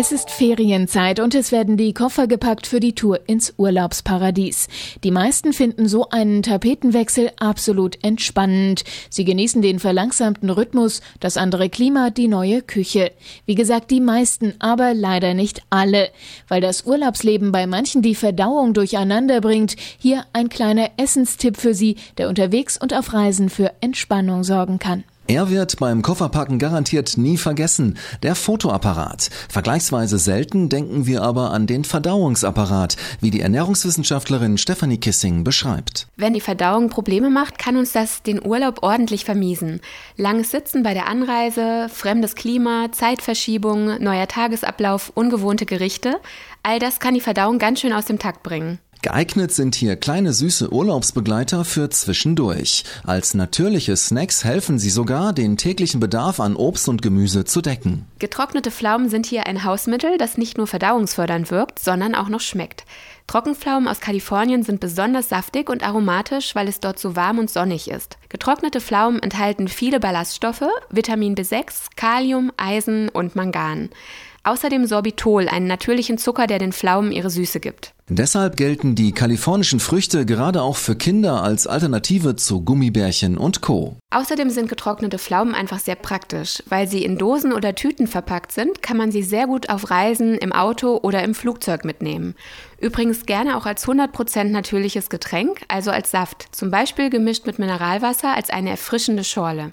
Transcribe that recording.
Es ist Ferienzeit und es werden die Koffer gepackt für die Tour ins Urlaubsparadies. Die meisten finden so einen Tapetenwechsel absolut entspannend. Sie genießen den verlangsamten Rhythmus, das andere Klima, die neue Küche. Wie gesagt, die meisten, aber leider nicht alle. Weil das Urlaubsleben bei manchen die Verdauung durcheinander bringt, hier ein kleiner Essenstipp für Sie, der unterwegs und auf Reisen für Entspannung sorgen kann. Er wird beim Kofferpacken garantiert nie vergessen. Der Fotoapparat. Vergleichsweise selten denken wir aber an den Verdauungsapparat, wie die Ernährungswissenschaftlerin Stephanie Kissing beschreibt. Wenn die Verdauung Probleme macht, kann uns das den Urlaub ordentlich vermiesen. Langes Sitzen bei der Anreise, fremdes Klima, Zeitverschiebung, neuer Tagesablauf, ungewohnte Gerichte. All das kann die Verdauung ganz schön aus dem Takt bringen. Geeignet sind hier kleine süße Urlaubsbegleiter für zwischendurch. Als natürliche Snacks helfen sie sogar, den täglichen Bedarf an Obst und Gemüse zu decken. Getrocknete Pflaumen sind hier ein Hausmittel, das nicht nur verdauungsfördernd wirkt, sondern auch noch schmeckt. Trockenpflaumen aus Kalifornien sind besonders saftig und aromatisch, weil es dort so warm und sonnig ist. Getrocknete Pflaumen enthalten viele Ballaststoffe, Vitamin B6, Kalium, Eisen und Mangan. Außerdem Sorbitol, einen natürlichen Zucker, der den Pflaumen ihre Süße gibt. Deshalb gelten die kalifornischen Früchte gerade auch für Kinder als Alternative zu Gummibärchen und Co. Außerdem sind getrocknete Pflaumen einfach sehr praktisch. Weil sie in Dosen oder Tüten verpackt sind, kann man sie sehr gut auf Reisen, im Auto oder im Flugzeug mitnehmen. Übrigens gerne auch als 100% natürliches Getränk, also als Saft, zum Beispiel gemischt mit Mineralwasser als eine erfrischende Schorle.